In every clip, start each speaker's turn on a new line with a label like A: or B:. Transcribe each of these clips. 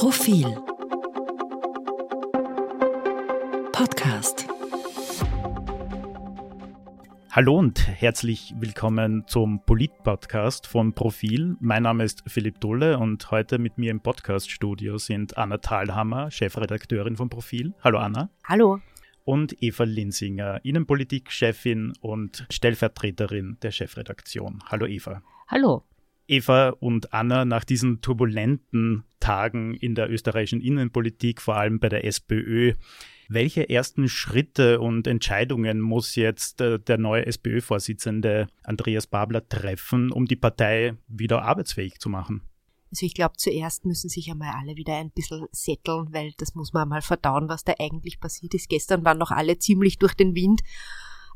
A: Profil Podcast
B: Hallo und herzlich willkommen zum Polit-Podcast von Profil. Mein Name ist Philipp Dulle und heute mit mir im Podcast-Studio sind Anna Thalhammer, Chefredakteurin von Profil. Hallo Anna.
C: Hallo.
B: Und Eva Linsinger, Innenpolitik-Chefin und Stellvertreterin der Chefredaktion. Hallo Eva.
C: Hallo.
B: Eva und Anna, nach diesen turbulenten Tagen in der österreichischen Innenpolitik, vor allem bei der SPÖ, welche ersten Schritte und Entscheidungen muss jetzt äh, der neue SPÖ-Vorsitzende Andreas Babler treffen, um die Partei wieder arbeitsfähig zu machen?
C: Also ich glaube, zuerst müssen sich einmal alle wieder ein bisschen setteln, weil das muss man mal verdauen, was da eigentlich passiert ist. Gestern waren noch alle ziemlich durch den Wind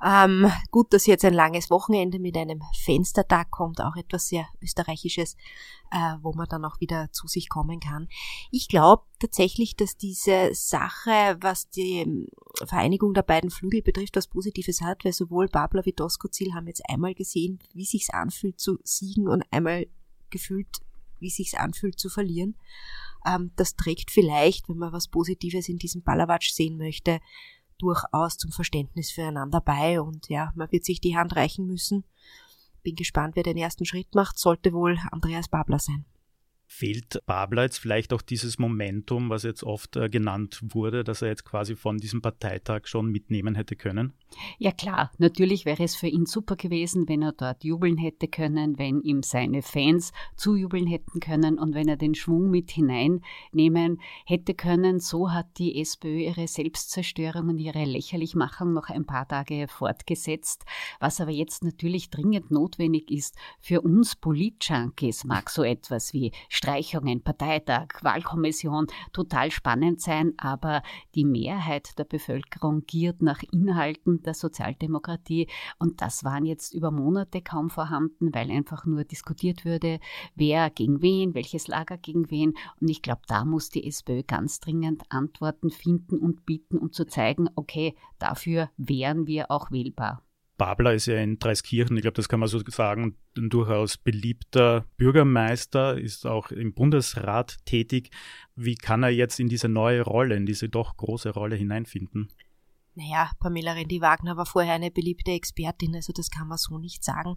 C: ähm, gut, dass jetzt ein langes Wochenende mit einem Fenstertag kommt, auch etwas sehr Österreichisches, äh, wo man dann auch wieder zu sich kommen kann. Ich glaube tatsächlich, dass diese Sache, was die ähm, Vereinigung der beiden Flügel betrifft, was Positives hat, weil sowohl Babler wie Doskozil haben jetzt einmal gesehen, wie sich's anfühlt zu siegen und einmal gefühlt, wie sich's anfühlt zu verlieren. Ähm, das trägt vielleicht, wenn man was Positives in diesem Balawatsch sehen möchte, durchaus zum Verständnis füreinander bei und ja, man wird sich die Hand reichen müssen. Bin gespannt, wer den ersten Schritt macht, sollte wohl Andreas Babler sein.
B: Fehlt Babler jetzt vielleicht auch dieses Momentum, was jetzt oft äh, genannt wurde, dass er jetzt quasi von diesem Parteitag schon mitnehmen hätte können?
D: Ja klar, natürlich wäre es für ihn super gewesen, wenn er dort jubeln hätte können, wenn ihm seine Fans zujubeln hätten können und wenn er den Schwung mit hineinnehmen hätte können. So hat die SPÖ ihre Selbstzerstörung und ihre Lächerlichmachung noch ein paar Tage fortgesetzt. Was aber jetzt natürlich dringend notwendig ist für uns Polit-Junkies, mag so etwas wie Streichungen, Parteitag, Wahlkommission total spannend sein, aber die Mehrheit der Bevölkerung giert nach Inhalten der Sozialdemokratie und das waren jetzt über Monate kaum vorhanden, weil einfach nur diskutiert würde, wer gegen wen, welches Lager gegen wen und ich glaube, da muss die SPÖ ganz dringend Antworten finden und bieten, um zu zeigen, okay, dafür wären wir auch wählbar.
B: Babler ist ja in Dreiskirchen, ich glaube, das kann man so sagen, ein durchaus beliebter Bürgermeister, ist auch im Bundesrat tätig. Wie kann er jetzt in diese neue Rolle, in diese doch große Rolle hineinfinden?
C: Naja, Pamela Rendi-Wagner war vorher eine beliebte Expertin, also das kann man so nicht sagen.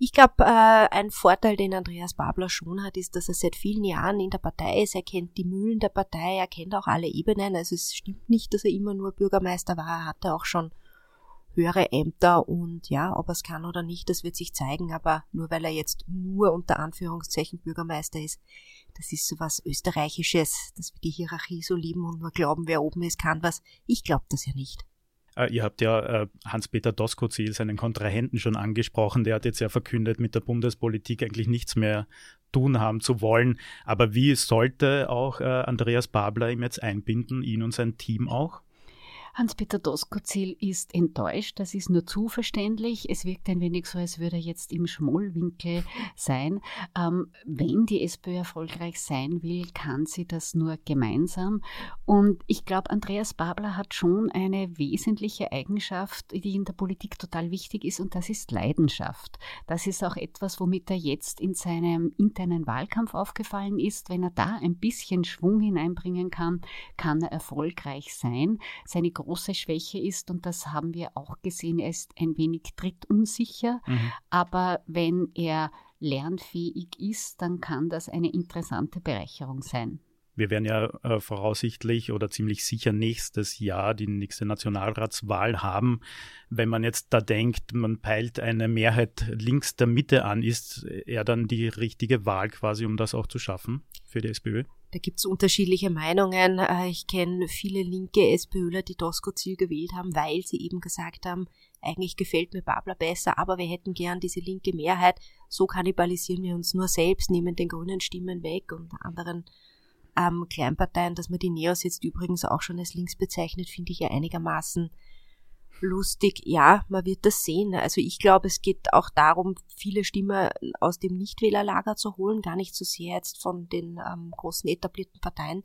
C: Ich glaube, äh, ein Vorteil, den Andreas Babler schon hat, ist, dass er seit vielen Jahren in der Partei ist. Er kennt die Mühlen der Partei, er kennt auch alle Ebenen. Also es stimmt nicht, dass er immer nur Bürgermeister war. Er hatte auch schon höhere Ämter und ja, ob er es kann oder nicht, das wird sich zeigen, aber nur weil er jetzt nur unter Anführungszeichen Bürgermeister ist, das ist so was Österreichisches, dass wir die Hierarchie so lieben und nur glauben, wer oben ist, kann was. Ich glaube das ja nicht.
B: Äh, ihr habt ja äh, Hans-Peter Doskozil, seinen Kontrahenten, schon angesprochen. Der hat jetzt ja verkündet, mit der Bundespolitik eigentlich nichts mehr tun haben zu wollen. Aber wie sollte auch äh, Andreas Babler ihm jetzt einbinden, ihn und sein Team auch?
D: Hans-Peter Doskozil ist enttäuscht, das ist nur zu verständlich. Es wirkt ein wenig so, als würde er jetzt im Schmollwinkel sein. Ähm, wenn die SPÖ erfolgreich sein will, kann sie das nur gemeinsam. Und ich glaube, Andreas Babler hat schon eine wesentliche Eigenschaft, die in der Politik total wichtig ist, und das ist Leidenschaft. Das ist auch etwas, womit er jetzt in seinem internen Wahlkampf aufgefallen ist. Wenn er da ein bisschen Schwung hineinbringen kann, kann er erfolgreich sein. Seine große Schwäche ist, und das haben wir auch gesehen, er ist ein wenig trittunsicher, mhm. aber wenn er lernfähig ist, dann kann das eine interessante Bereicherung sein.
B: Wir werden ja äh, voraussichtlich oder ziemlich sicher nächstes Jahr die nächste Nationalratswahl haben. Wenn man jetzt da denkt, man peilt eine Mehrheit links der Mitte an, ist er dann die richtige Wahl quasi, um das auch zu schaffen für die SPÖ?
C: Da gibt's unterschiedliche Meinungen. Äh, ich kenne viele linke SPÖler, die Doskozil gewählt haben, weil sie eben gesagt haben, eigentlich gefällt mir Babler besser, aber wir hätten gern diese linke Mehrheit. So kannibalisieren wir uns nur selbst, nehmen den grünen Stimmen weg und anderen ähm, Kleinparteien, dass man die Neos jetzt übrigens auch schon als links bezeichnet, finde ich ja einigermaßen lustig. Ja, man wird das sehen. Also ich glaube, es geht auch darum, viele Stimmen aus dem Nichtwählerlager zu holen, gar nicht so sehr jetzt von den ähm, großen etablierten Parteien.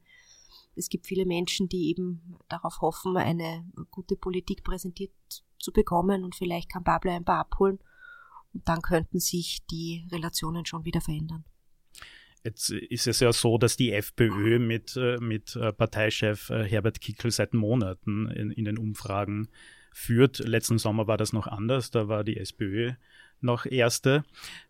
C: Es gibt viele Menschen, die eben darauf hoffen, eine gute Politik präsentiert zu bekommen und vielleicht kann Babler ein paar abholen und dann könnten sich die Relationen schon wieder verändern.
B: Jetzt ist es ja so, dass die FPÖ mit, äh, mit äh, Parteichef äh, Herbert Kickel seit Monaten in, in den Umfragen führt. Letzten Sommer war das noch anders, da war die SPÖ noch erste.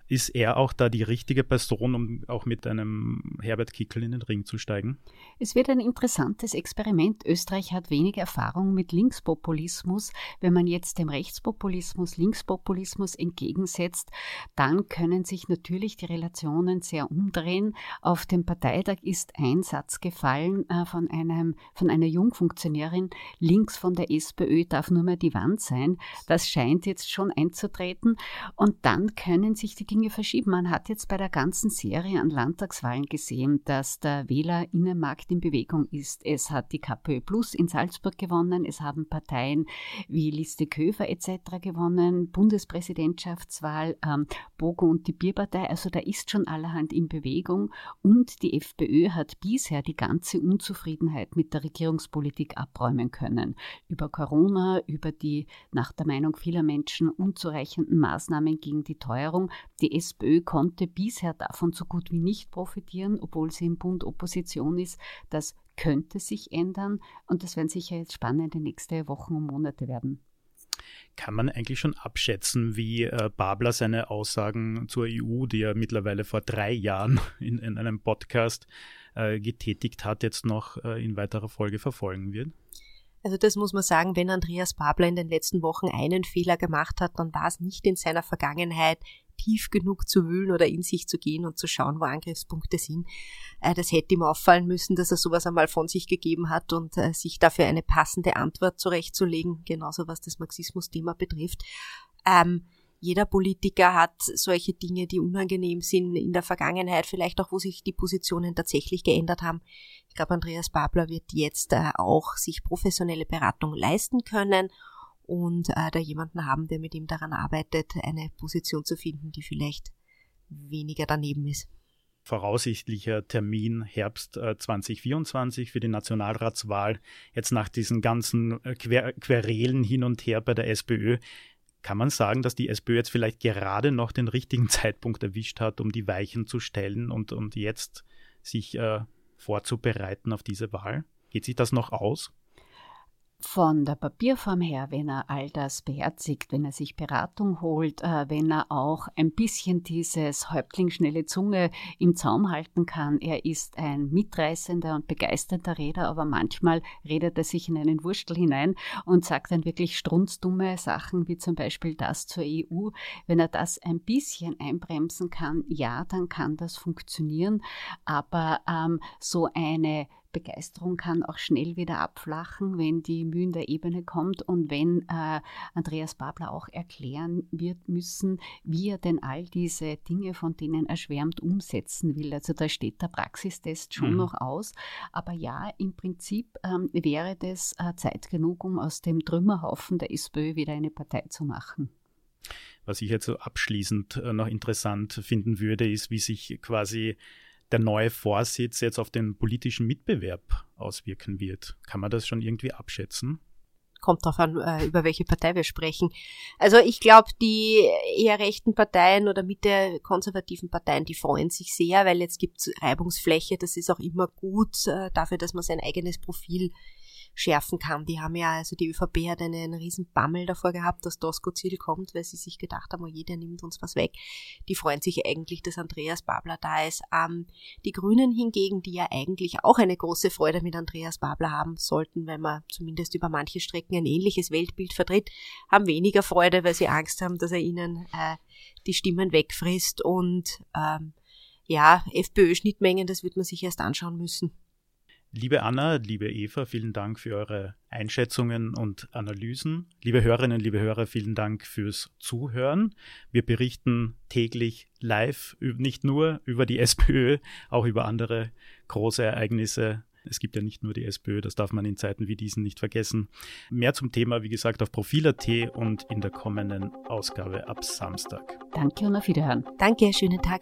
B: Ist er auch da die richtige Person, um auch mit einem Herbert Kickel in den Ring zu steigen?
D: Es wird ein interessantes Experiment. Österreich hat wenig Erfahrung mit Linkspopulismus. Wenn man jetzt dem Rechtspopulismus Linkspopulismus entgegensetzt, dann können sich natürlich die Relationen sehr umdrehen. Auf dem Parteitag ist ein Satz gefallen äh, von, einem, von einer Jungfunktionärin, links von der SPÖ darf nur mehr die Wand sein. Das scheint jetzt schon einzutreten. Und dann können sich die Dinge verschieben. Man hat jetzt bei der ganzen Serie an Landtagswahlen gesehen, dass der Wählerinnenmarkt in Bewegung ist. Es hat die KPÖ Plus in Salzburg gewonnen, es haben Parteien wie Liste Köfer etc. gewonnen, Bundespräsidentschaftswahl, ähm, Bogo und die Bierpartei. Also da ist schon allerhand in Bewegung. Und die FPÖ hat bisher die ganze Unzufriedenheit mit der Regierungspolitik abräumen können. Über Corona, über die nach der Meinung vieler Menschen unzureichenden Maßnahmen gegen die Teuerung. Die SPÖ konnte bisher davon so gut wie nicht profitieren, obwohl sie im Bund Opposition ist. Das könnte sich ändern und das werden sicher jetzt spannende nächste Wochen und Monate werden.
B: Kann man eigentlich schon abschätzen, wie äh, Babler seine Aussagen zur EU, die er mittlerweile vor drei Jahren in, in einem Podcast äh, getätigt hat, jetzt noch äh, in weiterer Folge verfolgen wird?
C: Also das muss man sagen, wenn Andreas Babler in den letzten Wochen einen Fehler gemacht hat, dann war es nicht in seiner Vergangenheit tief genug zu wühlen oder in sich zu gehen und zu schauen, wo Angriffspunkte sind. Äh, das hätte ihm auffallen müssen, dass er sowas einmal von sich gegeben hat und äh, sich dafür eine passende Antwort zurechtzulegen, genauso was das Marxismus-Thema betrifft. Ähm, jeder Politiker hat solche Dinge, die unangenehm sind in der Vergangenheit, vielleicht auch, wo sich die Positionen tatsächlich geändert haben. Ich glaube, Andreas Babler wird jetzt äh, auch sich professionelle Beratung leisten können und äh, da jemanden haben, der mit ihm daran arbeitet, eine Position zu finden, die vielleicht weniger daneben ist.
B: Voraussichtlicher Termin Herbst äh, 2024 für die Nationalratswahl. Jetzt nach diesen ganzen äh, Quer Querelen hin und her bei der SPÖ kann man sagen, dass die SPÖ jetzt vielleicht gerade noch den richtigen Zeitpunkt erwischt hat, um die Weichen zu stellen und, und jetzt sich äh, vorzubereiten auf diese Wahl? Geht sich das noch aus?
D: Von der Papierform her, wenn er all das beherzigt, wenn er sich Beratung holt, äh, wenn er auch ein bisschen dieses Häuptling schnelle Zunge im Zaum halten kann. Er ist ein mitreißender und begeisternder Redner, aber manchmal redet er sich in einen Wurstel hinein und sagt dann wirklich strunzdumme Sachen, wie zum Beispiel das zur EU. Wenn er das ein bisschen einbremsen kann, ja, dann kann das funktionieren. Aber ähm, so eine Begeisterung kann auch schnell wieder abflachen, wenn die Mühe in der Ebene kommt und wenn äh, Andreas Babler auch erklären wird müssen, wie er denn all diese Dinge, von denen er schwärmt, umsetzen will. Also da steht der Praxistest schon mhm. noch aus. Aber ja, im Prinzip ähm, wäre das äh, Zeit genug, um aus dem Trümmerhaufen der SPÖ wieder eine Partei zu machen.
B: Was ich jetzt so abschließend äh, noch interessant finden würde, ist, wie sich quasi der neue Vorsitz jetzt auf den politischen Mitbewerb auswirken wird. Kann man das schon irgendwie abschätzen?
C: Kommt darauf an, äh, über welche Partei wir sprechen. Also ich glaube, die eher rechten Parteien oder mit der konservativen Parteien, die freuen sich sehr, weil jetzt gibt es Reibungsfläche. Das ist auch immer gut äh, dafür, dass man sein eigenes Profil schärfen kann. Die haben ja, also die ÖVP hat einen riesen Bammel davor gehabt, dass Doskozil kommt, weil sie sich gedacht haben, oh je, der nimmt uns was weg. Die freuen sich eigentlich, dass Andreas Babler da ist. Ähm, die Grünen hingegen, die ja eigentlich auch eine große Freude mit Andreas Babler haben sollten, weil man zumindest über manche Strecken ein ähnliches Weltbild vertritt, haben weniger Freude, weil sie Angst haben, dass er ihnen äh, die Stimmen wegfrisst und ähm, ja, FPÖ-Schnittmengen, das wird man sich erst anschauen müssen.
B: Liebe Anna, liebe Eva, vielen Dank für eure Einschätzungen und Analysen. Liebe Hörerinnen, liebe Hörer, vielen Dank fürs Zuhören. Wir berichten täglich live, nicht nur über die SPÖ, auch über andere große Ereignisse. Es gibt ja nicht nur die SPÖ, das darf man in Zeiten wie diesen nicht vergessen. Mehr zum Thema, wie gesagt, auf Profil.at und in der kommenden Ausgabe ab Samstag.
D: Danke und auf Wiederhören.
C: Danke, schönen Tag.